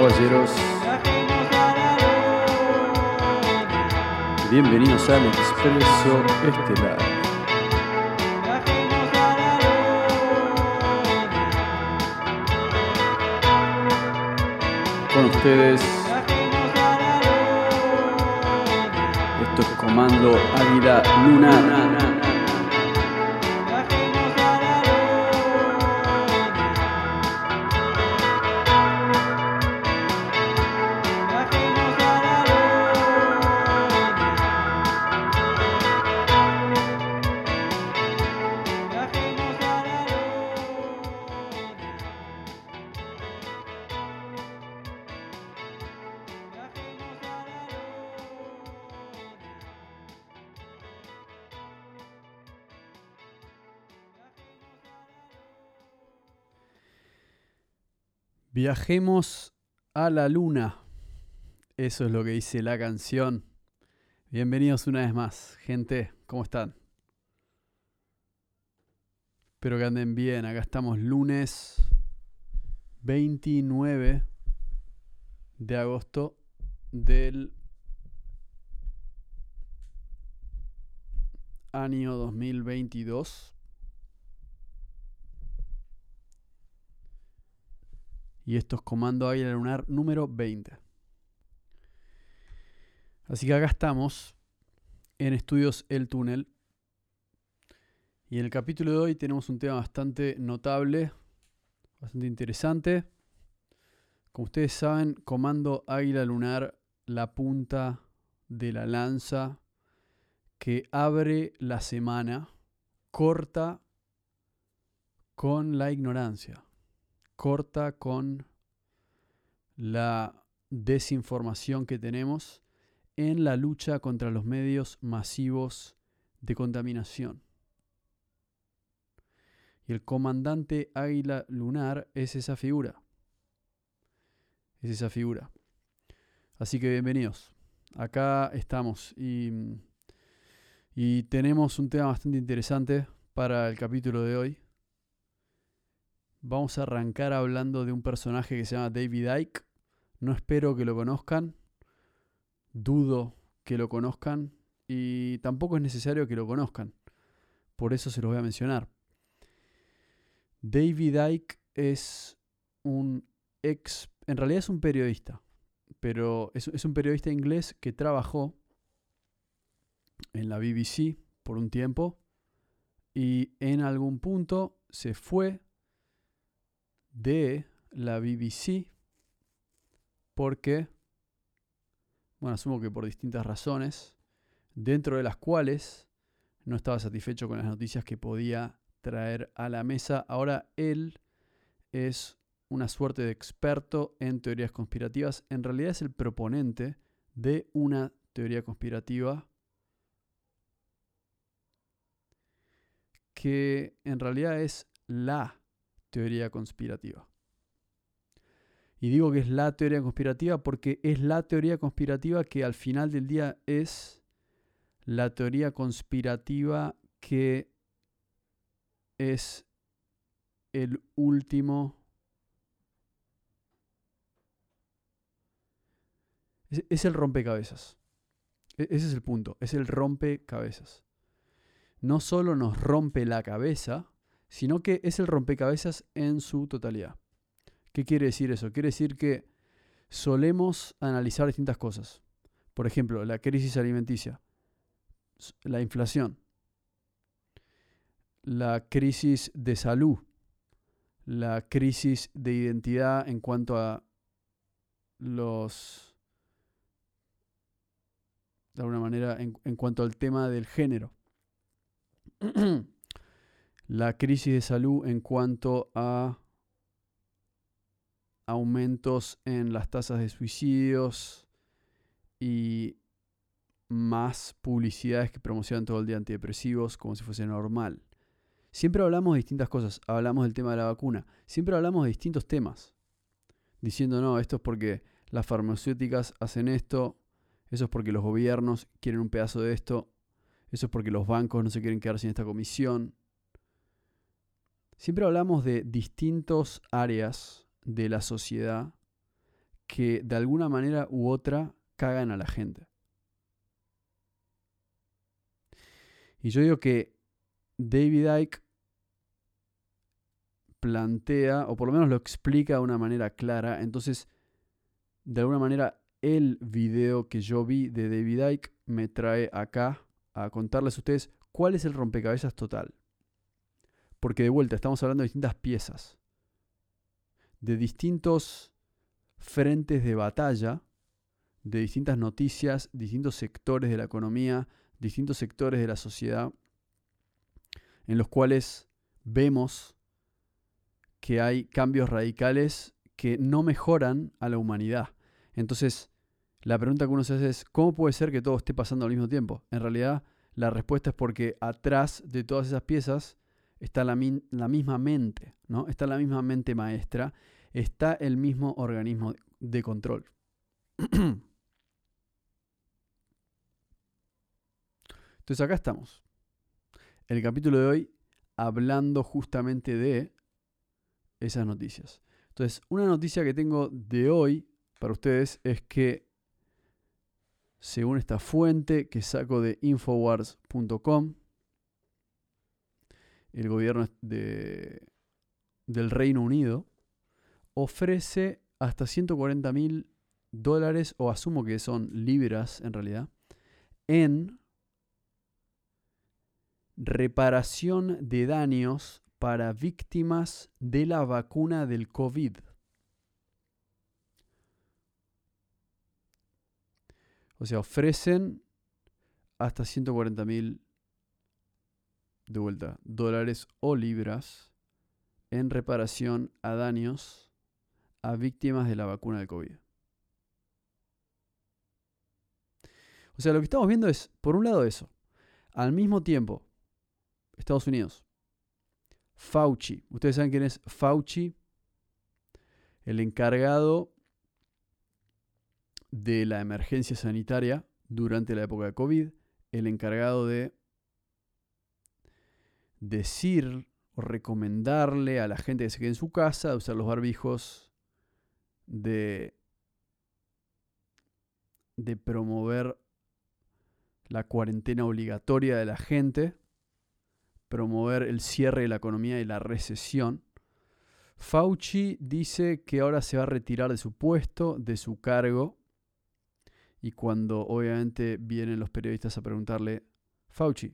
Caballeros, bienvenidos al Expreso Estelar. Con ustedes, esto es Comando Águila Lunar. Viajemos a la luna. Eso es lo que dice la canción. Bienvenidos una vez más, gente. ¿Cómo están? Espero que anden bien. Acá estamos lunes 29 de agosto del año 2022. Y esto es Comando Águila Lunar número 20. Así que acá estamos en Estudios El Túnel. Y en el capítulo de hoy tenemos un tema bastante notable, bastante interesante. Como ustedes saben, Comando Águila Lunar, la punta de la lanza que abre la semana, corta con la ignorancia corta con la desinformación que tenemos en la lucha contra los medios masivos de contaminación. Y el comandante Águila Lunar es esa figura. Es esa figura. Así que bienvenidos. Acá estamos y, y tenemos un tema bastante interesante para el capítulo de hoy. Vamos a arrancar hablando de un personaje que se llama David Icke. No espero que lo conozcan. Dudo que lo conozcan. Y tampoco es necesario que lo conozcan. Por eso se los voy a mencionar. David Icke es un ex... En realidad es un periodista. Pero es, es un periodista inglés que trabajó en la BBC por un tiempo. Y en algún punto se fue de la BBC porque, bueno, asumo que por distintas razones, dentro de las cuales no estaba satisfecho con las noticias que podía traer a la mesa. Ahora él es una suerte de experto en teorías conspirativas. En realidad es el proponente de una teoría conspirativa que en realidad es la teoría conspirativa. Y digo que es la teoría conspirativa porque es la teoría conspirativa que al final del día es la teoría conspirativa que es el último... Es, el rompecabezas. E, ese es el punto, es el rompecabezas. No solo nos rompe la cabeza, sino que es el rompecabezas en su totalidad. ¿Qué quiere decir eso? Quiere decir que solemos analizar distintas cosas. Por ejemplo, la crisis alimenticia, la inflación, la crisis de salud, la crisis de identidad en cuanto a los, de alguna manera, en, en cuanto al tema del género. la crisis de salud en cuanto a aumentos en las tasas de suicidios y más publicidades que promocionan todo el día antidepresivos como si fuese normal. Siempre hablamos de distintas cosas, hablamos del tema de la vacuna, siempre hablamos de distintos temas, diciendo no, esto es porque las farmacéuticas hacen esto, eso es porque los gobiernos quieren un pedazo de esto, eso es porque los bancos no se quieren quedar sin esta comisión, Siempre hablamos de distintas áreas de la sociedad que de alguna manera u otra cagan a la gente. Y yo digo que David Icke plantea, o por lo menos lo explica de una manera clara, entonces, de alguna manera, el video que yo vi de David Icke me trae acá a contarles a ustedes cuál es el rompecabezas total. Porque de vuelta, estamos hablando de distintas piezas, de distintos frentes de batalla, de distintas noticias, distintos sectores de la economía, distintos sectores de la sociedad, en los cuales vemos que hay cambios radicales que no mejoran a la humanidad. Entonces, la pregunta que uno se hace es, ¿cómo puede ser que todo esté pasando al mismo tiempo? En realidad, la respuesta es porque atrás de todas esas piezas está la, misma mente, ¿no? Está la misma mente maestra, está el mismo organismo de control. Entonces acá estamos. El capítulo de hoy hablando justamente de esas noticias. Entonces, una noticia que tengo de hoy para ustedes es que, según esta fuente que saco de infowars.com, el gobierno de, del Reino Unido ofrece hasta 140 mil dólares, o asumo que son libras en realidad, en reparación de daños para víctimas de la vacuna del COVID. O sea, ofrecen hasta 140 mil de vuelta, dólares o libras en reparación a daños a víctimas de la vacuna del COVID. O sea, lo que estamos viendo es, por un lado, eso. Al mismo tiempo, Estados Unidos. Fauci. ¿Ustedes saben quién es Fauci? El encargado de la emergencia sanitaria durante la época de COVID. El encargado de decir o recomendarle a la gente que se quede en su casa de usar los barbijos, de, de promover la cuarentena obligatoria de la gente promover el cierre de la economía y la recesión. Fauci dice que ahora se va a retirar de su puesto, de su cargo, y cuando obviamente vienen los periodistas a preguntarle, Fauci,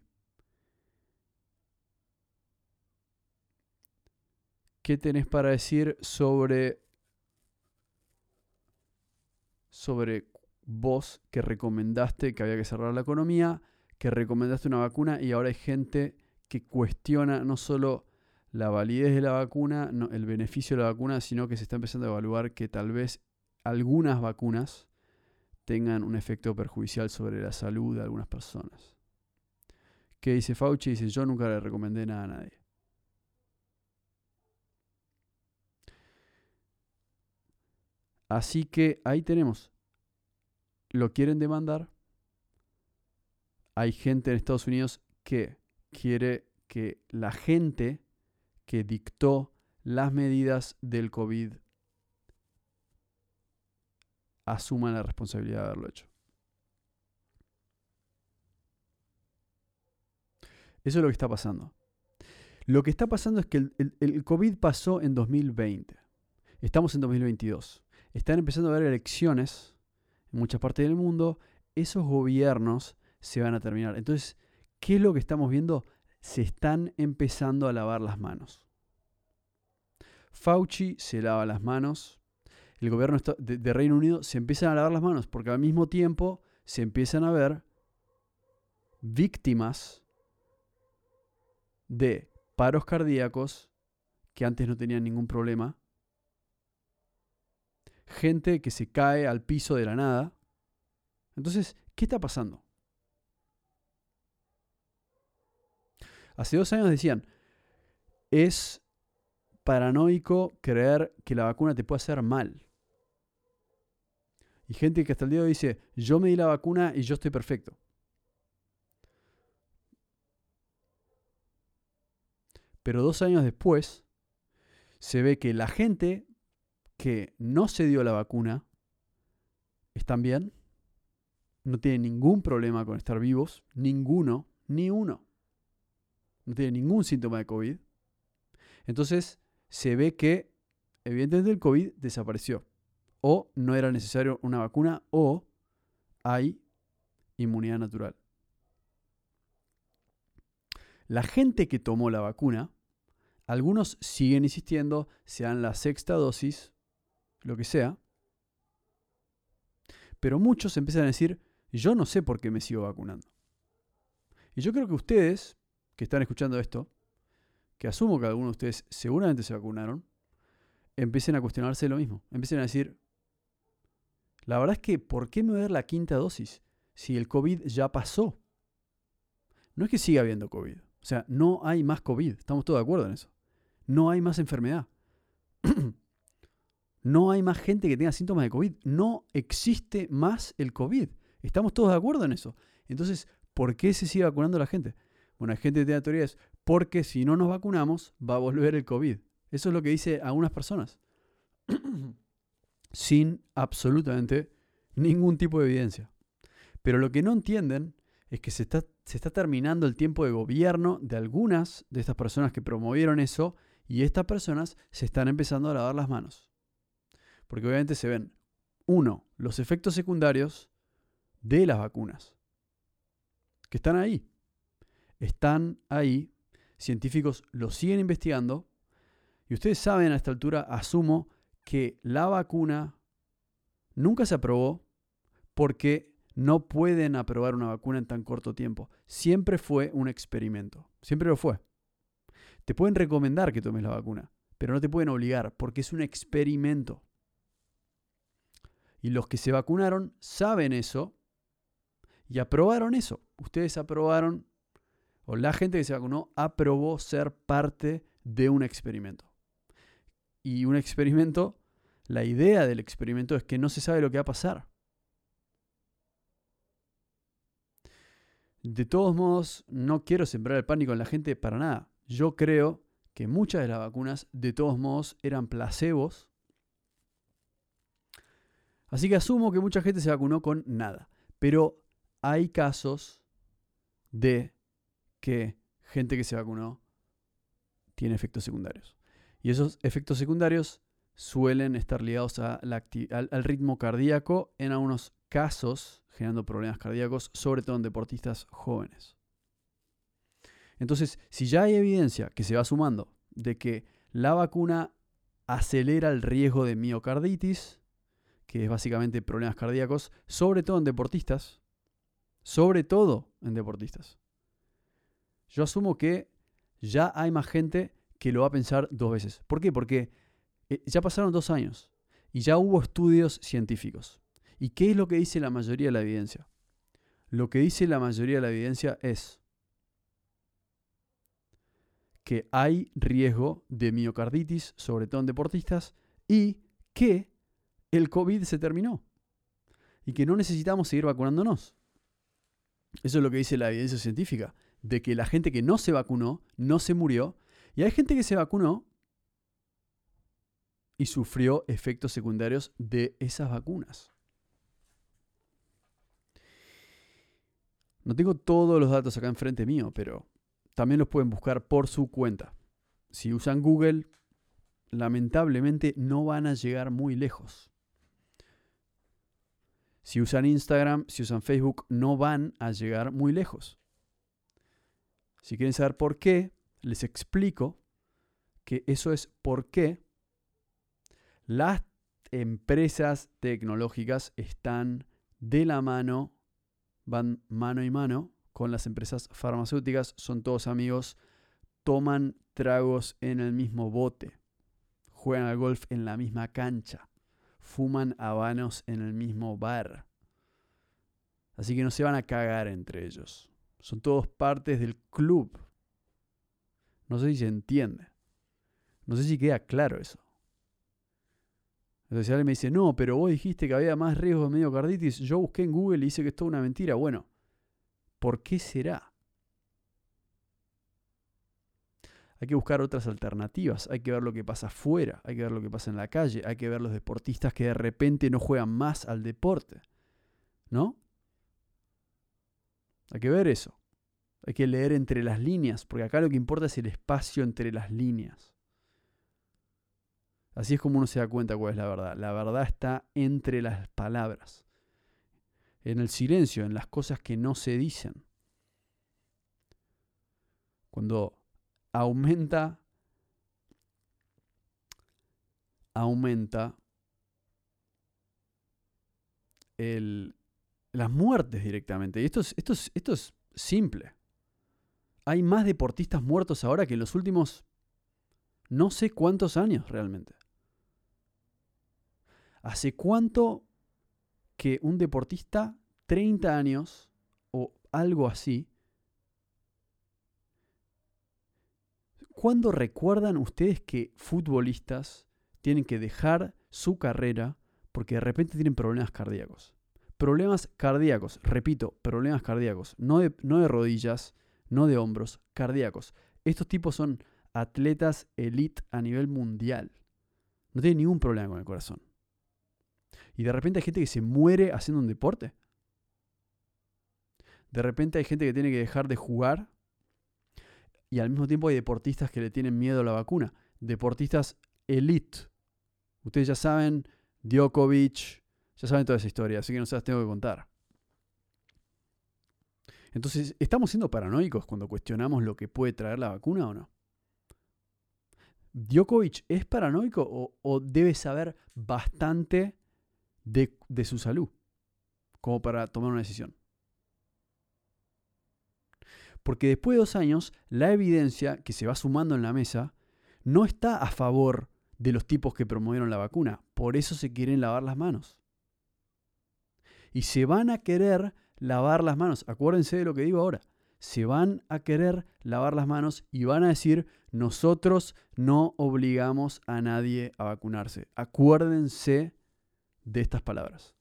¿qué tenés para decir sobre, sobre vos que recomendaste que había que cerrar la economía, que recomendaste una vacuna y ahora hay gente que cuestiona no solo la validez de la vacuna, el beneficio de la vacuna, sino que se está empezando a evaluar que tal vez algunas vacunas tengan un efecto perjudicial sobre la salud de algunas personas. ¿Qué dice Fauci? Dice, yo nunca le recomendé nada a nadie. Así que ahí tenemos. Lo quieren demandar. Hay gente en Estados Unidos que quiere que la gente que dictó las medidas del COVID asuma la responsabilidad de haberlo hecho. Eso es lo que está pasando. Lo que está pasando es que el, COVID pasó en 2020. Estamos en 2022. Están empezando a haber elecciones en muchas partes del mundo. Esos gobiernos se van a terminar. Entonces, ¿Qué es lo que estamos viendo? Se están empezando a lavar las manos. Fauci se lava las manos. El gobierno de, Reino Unido se empiezan a lavar las manos porque al mismo tiempo se empiezan a ver víctimas de paros cardíacos que antes no tenían ningún problema. Gente que se cae al piso de la nada. Entonces, ¿qué está pasando? Hace dos años decían, es paranoico creer que la vacuna te puede hacer mal. Y gente que hasta el día de hoy dice, yo me di la vacuna y yo estoy perfecto. Pero dos años después, se ve que la gente que no se dio la vacuna están bien, no tienen ningún problema con estar vivos, ninguno, ni uno. No tienen ningún síntoma de COVID. Entonces se ve que evidentemente el COVID desapareció. O no era necesario una vacuna o hay inmunidad natural. La gente que tomó la vacuna, algunos siguen insistiendo, sean la sexta dosis, lo que sea, pero muchos empiezan a decir, yo no sé por qué me sigo vacunando. Y yo creo que ustedes, que están escuchando esto, que asumo que algunos de ustedes seguramente se vacunaron, empiecen a cuestionarse lo mismo. Empiecen a decir, la verdad es que, ¿por qué me voy a dar la quinta dosis si el COVID ya pasó? No es que siga habiendo COVID. O sea, no hay más COVID. Estamos todos de acuerdo en eso. No hay más enfermedad. no hay más gente que tenga síntomas de COVID. No existe más el COVID. Estamos todos de acuerdo en eso. Entonces, ¿por qué se sigue vacunando la gente? Bueno, hay gente que tiene teorías porque si no nos vacunamos va a volver el COVID. Eso es lo que dice algunas personas. Sin absolutamente ningún tipo de evidencia. Pero lo que no entienden es que se está terminando el tiempo de gobierno de algunas de estas personas que promovieron eso y estas personas se están empezando a lavar las manos. Porque obviamente se ven, uno, los efectos secundarios de las vacunas, que están ahí. Están ahí, científicos lo siguen investigando y ustedes saben a esta altura, asumo, que la vacuna nunca se aprobó porque no pueden aprobar una vacuna en tan corto tiempo. Siempre fue un experimento. Siempre lo fue. Te pueden recomendar que tomes la vacuna, pero no te pueden obligar porque es un experimento. Y los que se vacunaron saben eso y aprobaron eso. Ustedes aprobaron, o la gente que se vacunó aprobó ser parte de un experimento. Y un experimento, la idea del experimento es que no se sabe lo que va a pasar. De todos modos, no quiero sembrar el pánico en la gente para nada. Yo creo que muchas de las vacunas, de todos modos, eran placebos. Así que asumo que mucha gente se vacunó con nada. Pero hay casos de que gente que se vacunó tiene efectos secundarios. Y esos efectos secundarios suelen estar ligados al, ritmo cardíaco en algunos casos generando problemas cardíacos, sobre todo en deportistas jóvenes. Entonces, si ya hay evidencia que se va sumando de que la vacuna acelera el riesgo de miocarditis, que es básicamente problemas cardíacos, sobre todo en deportistas, sobre todo en deportistas. Yo asumo que ya hay más gente que lo va a pensar dos veces. ¿Por qué? Porque eh, ya pasaron dos años y ya hubo estudios científicos. ¿Y qué es lo que dice la mayoría de la evidencia? Lo que dice la mayoría de la evidencia es que hay riesgo de miocarditis, sobre todo en deportistas, y que el COVID se terminó y que no necesitamos seguir vacunándonos. Eso es lo que dice la evidencia científica, de que la gente que no se vacunó no se murió, y hay gente que se vacunó y sufrió efectos secundarios de esas vacunas. No tengo todos los datos acá enfrente mío, pero también los pueden buscar por su cuenta. Si usan Google, lamentablemente no van a llegar muy lejos. Si usan Instagram, si usan Facebook, no van a llegar muy lejos. Si quieren saber por qué, les explico que eso es porque las empresas tecnológicas están de la mano van mano y mano con las empresas farmacéuticas, son todos amigos, toman tragos en el mismo bote, juegan al golf en la misma cancha, fuman habanos en el mismo bar. Así que no se van a cagar entre ellos. Son todos partes del club. No sé si se entiende. No sé si queda claro eso. Entonces alguien me dice, no, pero vos dijiste que había más riesgo de miocarditis. Yo busqué en Google y dice que es toda una mentira. Bueno, ¿por qué será? Hay que buscar otras alternativas, hay que ver lo que pasa afuera, hay que ver lo que pasa en la calle, hay que ver los deportistas que de repente no juegan más al deporte. ¿No? Hay que ver eso. Hay que leer entre las líneas, porque acá lo que importa es el espacio entre las líneas. Así es como uno se da cuenta cuál es la verdad. La verdad está entre las palabras, en el silencio, en las cosas que no se dicen. Cuando aumenta, aumenta las muertes directamente. Y esto es, esto, esto es simple. Hay más deportistas muertos ahora que en los últimos no sé cuántos años realmente. ¿Hace cuánto que un deportista, 30 años o algo así, ¿Cuándo recuerdan ustedes que futbolistas tienen que dejar su carrera porque de repente tienen problemas cardíacos? Problemas cardíacos, repito, problemas cardíacos, no de, no de rodillas, no de hombros, cardíacos. Estos tipos son atletas elite a nivel mundial. No tienen ningún problema con el corazón. Y de repente hay gente que se muere haciendo un deporte. De repente hay gente que tiene que dejar de jugar y al mismo tiempo hay deportistas que le tienen miedo a la vacuna. Deportistas elite. Ustedes ya saben, Djokovic, ya saben toda esa historia, así que no se las tengo que contar. Entonces, ¿estamos siendo paranoicos cuando cuestionamos lo que puede traer la vacuna o no? ¿Djokovic es paranoico o, debe saber bastante de, de su salud como para tomar una decisión? Porque después de dos años, la evidencia que se va sumando en la mesa no está a favor de los tipos que promovieron la vacuna. Por eso se quieren lavar las manos. Y se van a querer lavar las manos. Acuérdense de lo que digo ahora. Se van a querer lavar las manos y van a decir, nosotros no obligamos a nadie a vacunarse. Acuérdense de estas palabras.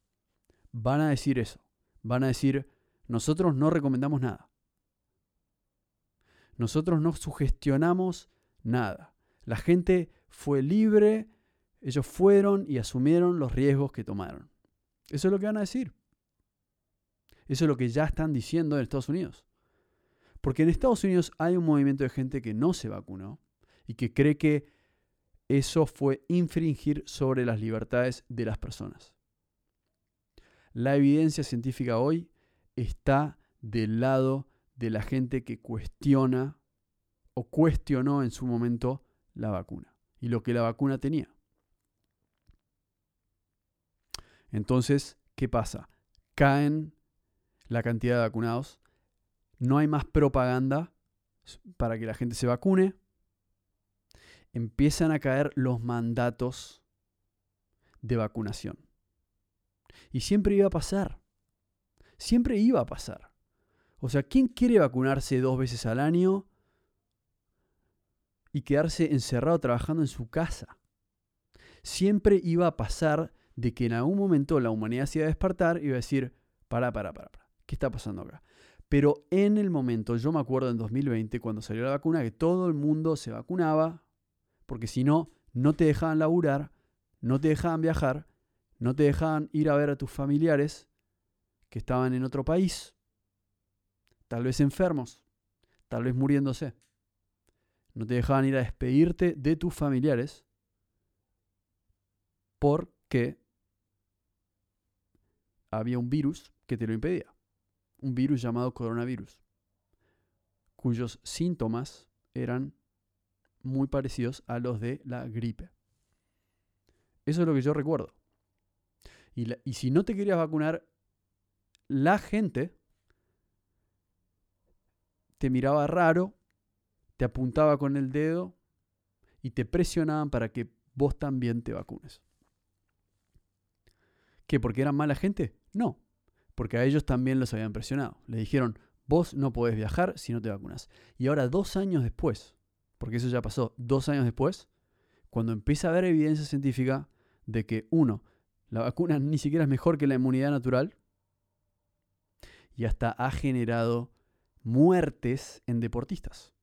Van a decir eso. Van a decir, nosotros no recomendamos nada. Nosotros no sugestionamos nada. La gente fue libre, ellos fueron y asumieron los riesgos que tomaron. Eso es lo que van a decir. Eso es lo que ya están diciendo en Estados Unidos. Porque en Estados Unidos hay un movimiento de gente que no se vacunó y que cree que eso fue infringir sobre las libertades de las personas. La evidencia científica hoy está del lado de la gente que cuestiona o cuestionó en su momento la vacuna y lo que la vacuna tenía. Entonces, ¿qué pasa? Caen la cantidad de vacunados, no hay más propaganda para que la gente se vacune, empiezan a caer los mandatos de vacunación. Y siempre iba a pasar, siempre iba a pasar. O sea, ¿quién quiere vacunarse dos veces al año y quedarse encerrado trabajando en su casa? Siempre iba a pasar de que en algún momento la humanidad se iba a despertar y iba a decir, para, para, para, para, ¿qué está pasando acá? Pero en el momento, yo me acuerdo en 2020, cuando salió la vacuna, que todo el mundo se vacunaba, porque si no, no te dejaban laburar, no te dejaban viajar, no te dejaban ir a ver a tus familiares que estaban en otro país, tal vez enfermos, tal vez muriéndose. No te dejaban ir a despedirte de tus familiares porque había un virus que te lo impedía. Un virus llamado coronavirus, cuyos síntomas eran muy parecidos a los de la gripe. Eso es lo que yo recuerdo. Y, y si no te querías vacunar, la gente te miraba raro, te apuntaba con el dedo y te presionaban para que vos también te vacunes. ¿Qué? ¿Porque eran mala gente? No, porque a ellos también los habían presionado. Le dijeron, vos no podés viajar si no te vacunas. Y ahora, dos años después, porque eso ya pasó, dos años después, cuando empieza a haber evidencia científica de que, uno, la vacuna ni siquiera es mejor que la inmunidad natural, y hasta ha generado muertes en deportistas.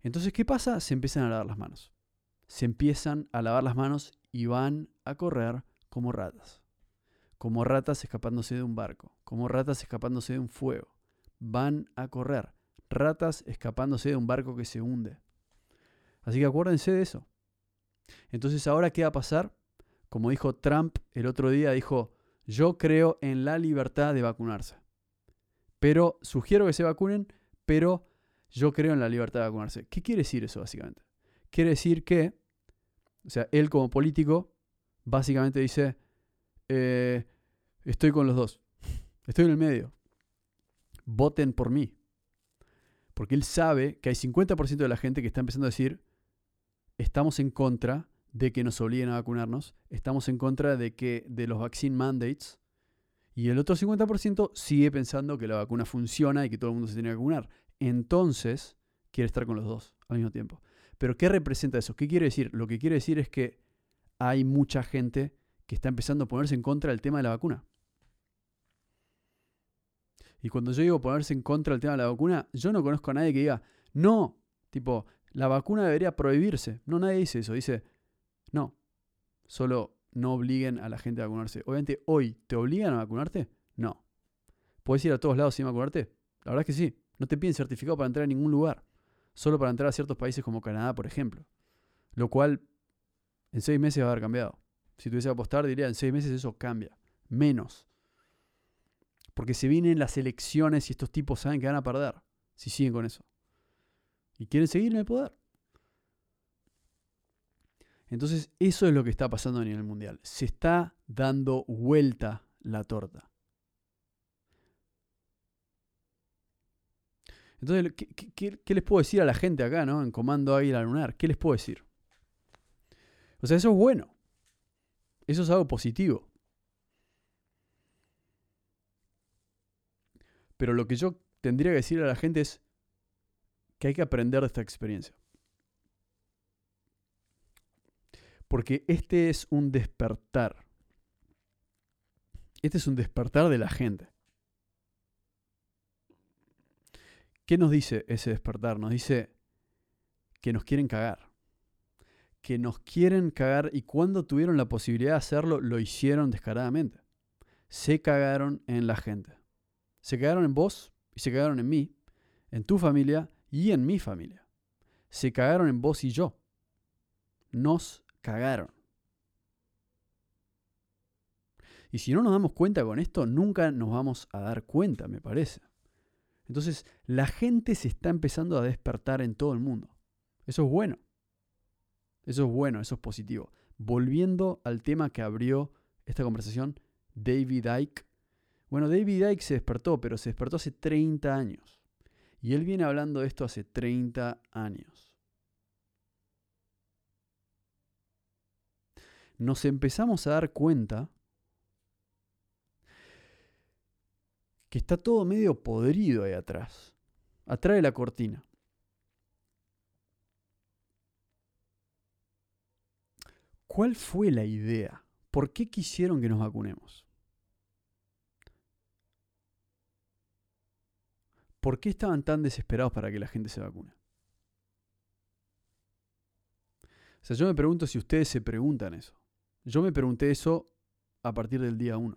Entonces, ¿qué pasa? Se empiezan a lavar las manos. Se empiezan a lavar las manos y van a correr como ratas. Como ratas escapándose de un barco. Como ratas escapándose de un fuego. Van a correr. Ratas escapándose de un barco que se hunde. Así que acuérdense de eso. Entonces, ¿ahora qué va a pasar? Como dijo Trump el otro día, dijo, yo creo en la libertad de vacunarse. Pero sugiero que se vacunen, pero yo creo en la libertad de vacunarse. ¿Qué quiere decir eso básicamente? Quiere decir que, o sea, él como político, básicamente dice, eh, estoy con los dos, estoy en el medio, voten por mí. Porque él sabe que hay 50% de la gente que está empezando a decir, estamos en contra de que nos obliguen a vacunarnos, estamos en contra de que de los vaccine mandates, y el otro 50% sigue pensando que la vacuna funciona y que todo el mundo se tiene que vacunar entonces quiere estar con los dos al mismo tiempo. Pero ¿qué representa eso? ¿Qué quiere decir? Lo que quiere decir es que hay mucha gente que está empezando a ponerse en contra del tema de la vacuna. Y cuando yo digo ponerse en contra del tema de la vacuna, yo no conozco a nadie que diga, no, tipo, la vacuna debería prohibirse. No, nadie dice eso. Dice, no, solo no obliguen a la gente a vacunarse. Obviamente, hoy, ¿te obligan a vacunarte? No. ¿Puedes ir a todos lados sin vacunarte? La verdad es que sí. No te piden certificado para entrar a ningún lugar, solo para entrar a ciertos países como Canadá, por ejemplo. Lo cual en seis meses va a haber cambiado. Si tuviese que apostar, diría en seis meses eso cambia. Menos. Porque se vienen las elecciones y estos tipos saben que van a perder si siguen con eso. Y quieren seguir en el poder. Entonces, eso es lo que está pasando a nivel mundial. Se está dando vuelta la torta. Entonces, ¿qué, les puedo decir a la gente acá, ¿no? En Comando Águila Lunar. ¿Qué les puedo decir? O sea, eso es bueno. Eso es algo positivo. Pero lo que yo tendría que decir a la gente es que hay que aprender de esta experiencia. Porque este es un despertar. Este es un despertar de la gente. ¿Qué nos dice ese despertar? Nos dice que nos quieren cagar. Que nos quieren cagar y cuando tuvieron la posibilidad de hacerlo, lo hicieron descaradamente. Se cagaron en la gente. Se cagaron en vos y se cagaron en mí, en tu familia y en mi familia. Se cagaron en vos y yo. Nos cagaron. Y si no nos damos cuenta con esto, nunca nos vamos a dar cuenta, me parece. Entonces, la gente se está empezando a despertar en todo el mundo. Eso es bueno. Eso es bueno, eso es positivo. Volviendo al tema que abrió esta conversación, David Icke. Bueno, David Icke se despertó, pero se despertó hace 30 años. Y él viene hablando de esto hace 30 años. Nos empezamos a dar cuenta que está todo medio podrido ahí atrás, atrás de la cortina. ¿Cuál fue la idea? ¿Por qué quisieron que nos vacunemos? ¿Por qué estaban tan desesperados para que la gente se vacune? O sea, yo me pregunto si ustedes se preguntan eso. Yo me pregunté eso a partir del día 1.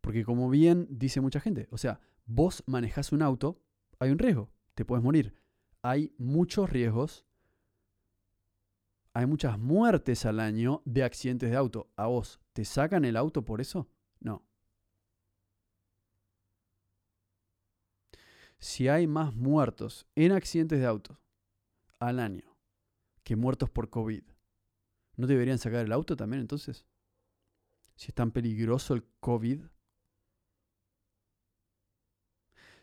Porque como bien dice mucha gente, o sea, vos manejás un auto, hay un riesgo, te puedes morir. Hay muchos riesgos, hay muchas muertes al año de accidentes de auto. ¿A vos te sacan el auto por eso? No. Si hay más muertos en accidentes de auto al año que muertos por COVID, ¿no deberían sacar el auto también entonces? Si es tan peligroso el COVID.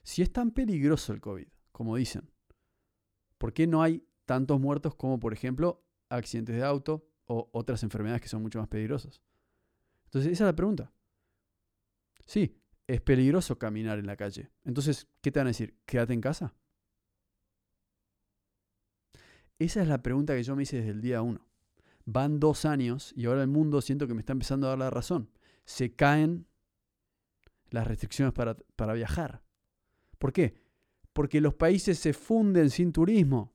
Si es tan peligroso el COVID, como dicen, ¿por qué no hay tantos muertos como, por ejemplo, accidentes de auto o otras enfermedades que son mucho más peligrosas? Entonces, esa es la pregunta. Sí, es peligroso caminar en la calle. Entonces, ¿qué te van a decir? Quédate en casa. Esa es la pregunta que yo me hice desde el día uno. Van dos años y ahora el mundo siento que me está empezando a dar la razón. Se caen las restricciones para, para viajar. ¿Por qué? Porque los países se funden sin turismo.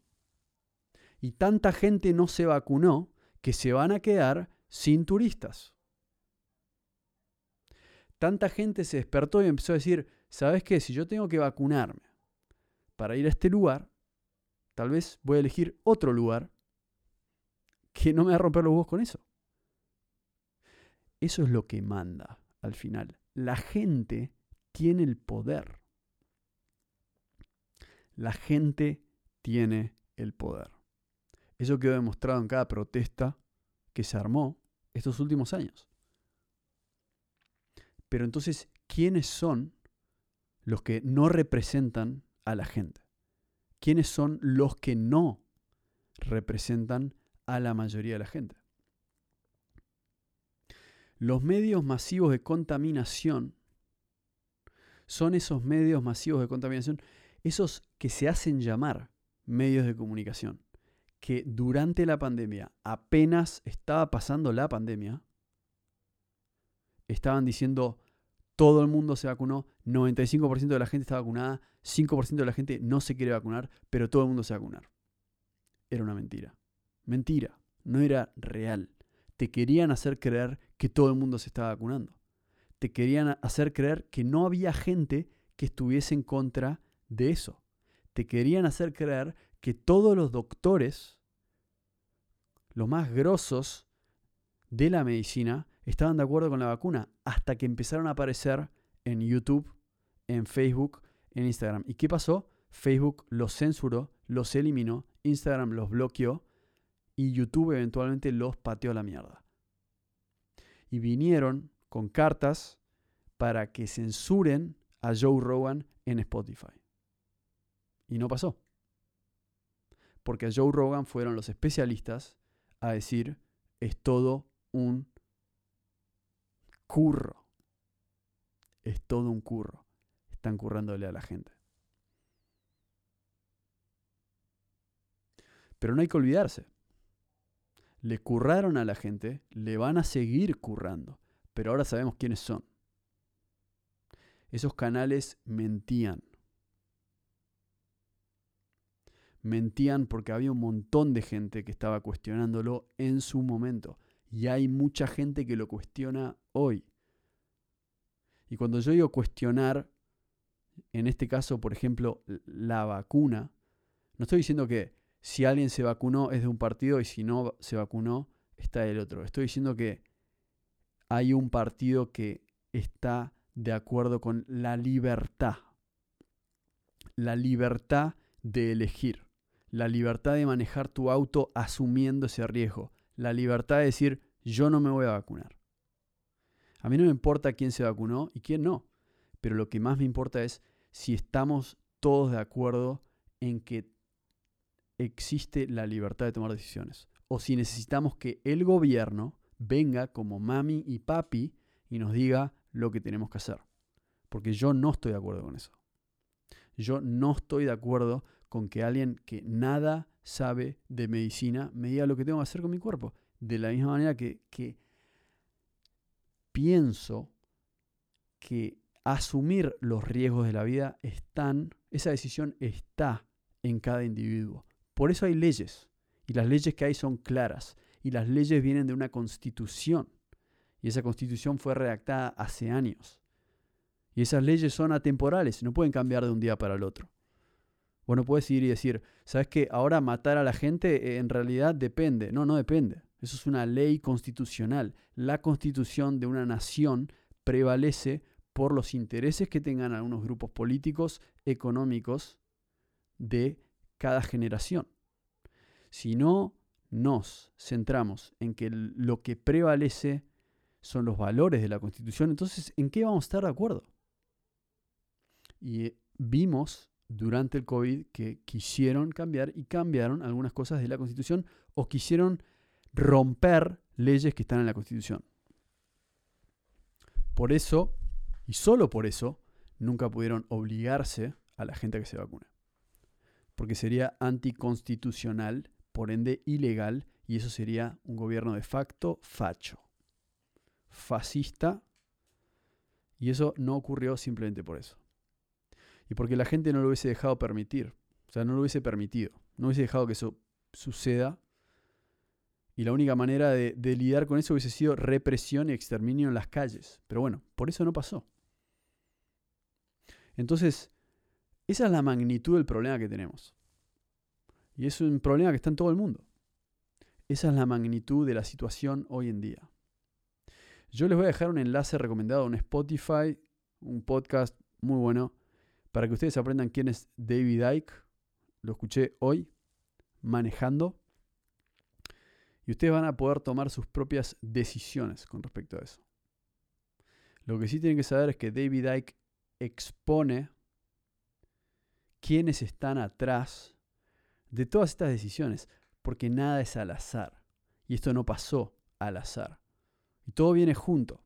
Y tanta gente no se vacunó que se van a quedar sin turistas. Tanta gente se despertó y empezó a decir, ¿sabes qué? Si yo tengo que vacunarme para ir a este lugar, tal vez voy a elegir otro lugar que no me va a romper los huevos con eso. Eso es lo que manda al final. La gente tiene el poder. La gente tiene el poder. Eso quedó demostrado en cada protesta que se armó estos últimos años. Pero entonces, ¿quiénes son los que no representan a la gente? ¿Quiénes son los que no representan a la mayoría de la gente? Los medios masivos de contaminación son esos medios masivos de contaminación, esos que se hacen llamar medios de comunicación, que durante la pandemia, apenas estaba pasando la pandemia, estaban diciendo todo el mundo se vacunó, 95% de la gente está vacunada, 5% de la gente no se quiere vacunar, pero todo el mundo se va a vacunar. Era una mentira. Mentira, no era real. Te querían hacer creer que todo el mundo se estaba vacunando. Te querían hacer creer que no había gente que estuviese en contra de eso. Te querían hacer creer que todos los doctores, los más grosos de la medicina, estaban de acuerdo con la vacuna hasta que empezaron a aparecer en YouTube, en Facebook, en Instagram. ¿Y qué pasó? Facebook los censuró, los eliminó, Instagram los bloqueó y YouTube eventualmente los pateó a la mierda. Y vinieron con cartas para que censuren a Joe Rogan en Spotify. Y no pasó. Porque a Joe Rogan fueron los especialistas a decir, es todo un curro. Es todo un curro. Están currándole a la gente. Pero no hay que olvidarse. Le curraron a la gente, le van a seguir currando. Pero ahora sabemos quiénes son. Esos canales mentían. Mentían porque había un montón de gente que estaba cuestionándolo en su momento. Y hay mucha gente que lo cuestiona hoy. Y cuando yo digo cuestionar, en este caso, por ejemplo, la vacuna, no estoy diciendo que si alguien se vacunó es de un partido y si no se vacunó está del otro. Estoy diciendo que hay un partido que está de acuerdo con la libertad. La libertad de elegir. La libertad de manejar tu auto asumiendo ese riesgo la libertad de decir, yo no me voy a vacunar. A mí no me importa quién se vacunó y quién no, pero lo que más me importa es si estamos todos de acuerdo en que existe la libertad de tomar decisiones. O si necesitamos que el gobierno venga como mami y papi y nos diga lo que tenemos que hacer. Porque yo no estoy de acuerdo con eso. Yo no estoy de acuerdo con que alguien que nada sabe de medicina me diga lo que tengo que hacer con mi cuerpo. De la misma manera que, que pienso que asumir los riesgos de la vida están, esa decisión está en cada individuo. Por eso hay leyes. Y las leyes que hay son claras. Y las leyes vienen de una constitución. Y esa constitución fue redactada hace años. Y esas leyes son atemporales, no pueden cambiar de un día para el otro. Bueno, puedes ir y decir, ¿sabes qué? Ahora matar a la gente eh, en realidad depende. No, no depende. Eso es una ley constitucional. La constitución de una nación prevalece por los intereses que tengan algunos grupos políticos, económicos de cada generación. Si no nos centramos en que lo que prevalece son los valores de la constitución, entonces ¿en qué vamos a estar de acuerdo? Y eh, vimos durante el COVID que quisieron cambiar y cambiaron algunas cosas de la Constitución o quisieron romper leyes que están en la Constitución. Por eso, y solo por eso, nunca pudieron obligarse a la gente a que se vacune. Porque sería anticonstitucional, por ende ilegal, y eso sería un gobierno de facto facho, fascista, y eso no ocurrió simplemente por eso. Y porque la gente no lo hubiese dejado permitir. O sea, no lo hubiese permitido. No hubiese dejado que eso suceda. Y la única manera de, lidiar con eso hubiese sido represión y exterminio en las calles. Pero bueno, por eso no pasó. Entonces, esa es la magnitud del problema que tenemos. Y es un problema que está en todo el mundo. Esa es la magnitud de la situación hoy en día. Yo les voy a dejar un enlace recomendado en Spotify, un podcast muy bueno, para que ustedes aprendan quién es David Icke. Lo escuché hoy, manejando. Y ustedes van a poder tomar sus propias decisiones con respecto a eso. Lo que sí tienen que saber es que David Icke expone quiénes están atrás de todas estas decisiones, porque nada es al azar. Y esto no pasó al azar. Y todo viene junto.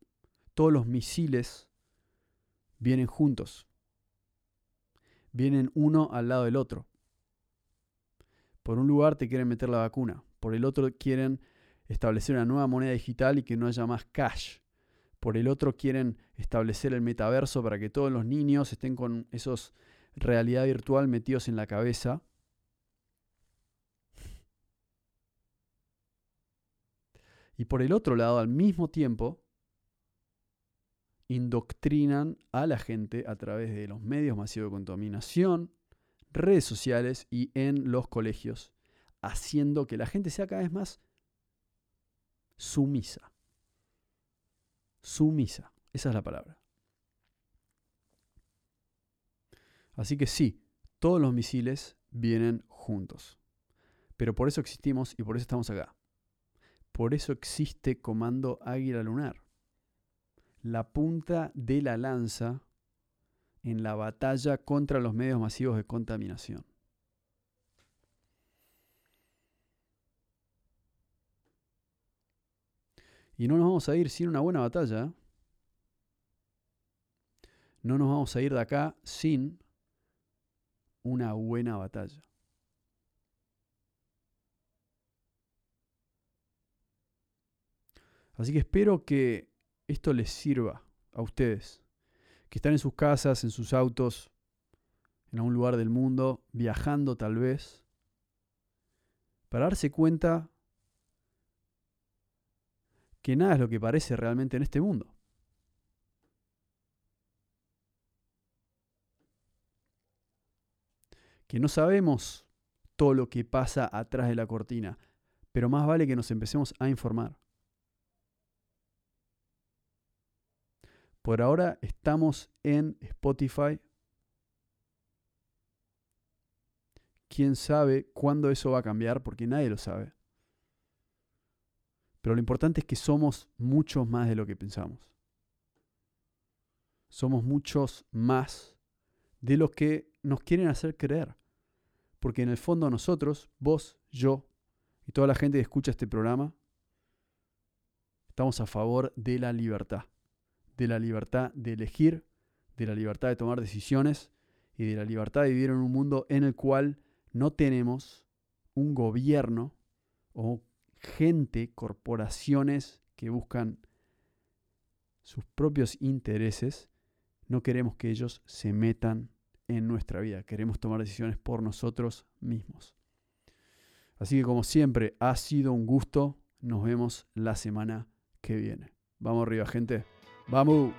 Todos los misiles vienen juntos. Vienen uno al lado del otro. Por un lugar te quieren meter la vacuna, por el otro quieren establecer una nueva moneda digital y que no haya más cash. Por el otro quieren establecer el metaverso para que todos los niños estén con esos realidad virtual metidos en la cabeza. Y por el otro lado, al mismo tiempo, indoctrinan a la gente a través de los medios masivos de contaminación, redes sociales y en los colegios, haciendo que la gente sea cada vez más sumisa. Sumisa, esa es la palabra. Así que sí, todos los misiles vienen juntos. Pero por eso existimos y por eso estamos acá. Por eso existe Comando Águila Lunar. La punta de la lanza en la batalla contra los medios masivos de contaminación. Y no nos vamos a ir sin una buena batalla. ¿eh? No nos vamos a ir de acá sin una buena batalla. Así que espero que esto les sirva a ustedes, que están en sus casas, en sus autos, en algún lugar del mundo, viajando tal vez, para darse cuenta que nada es lo que parece realmente en este mundo. Que no sabemos todo lo que pasa atrás de la cortina, pero más vale que nos empecemos a informar. Por ahora estamos en Spotify. ¿Quién sabe cuándo eso va a cambiar? Porque nadie lo sabe. Pero lo importante es que somos muchos más de lo que pensamos. Somos muchos más de lo que nos quieren hacer creer. Porque en el fondo nosotros, vos, yo y toda la gente que escucha este programa, estamos a favor de la libertad. De la libertad de elegir, de la libertad de tomar decisiones y de la libertad de vivir en un mundo en el cual no tenemos un gobierno o gente, corporaciones que buscan sus propios intereses, no queremos que ellos se metan en nuestra vida. Queremos tomar decisiones por nosotros mismos. Así que como siempre, ha sido un gusto. Nos vemos la semana que viene. Vamos arriba, gente. Vamos.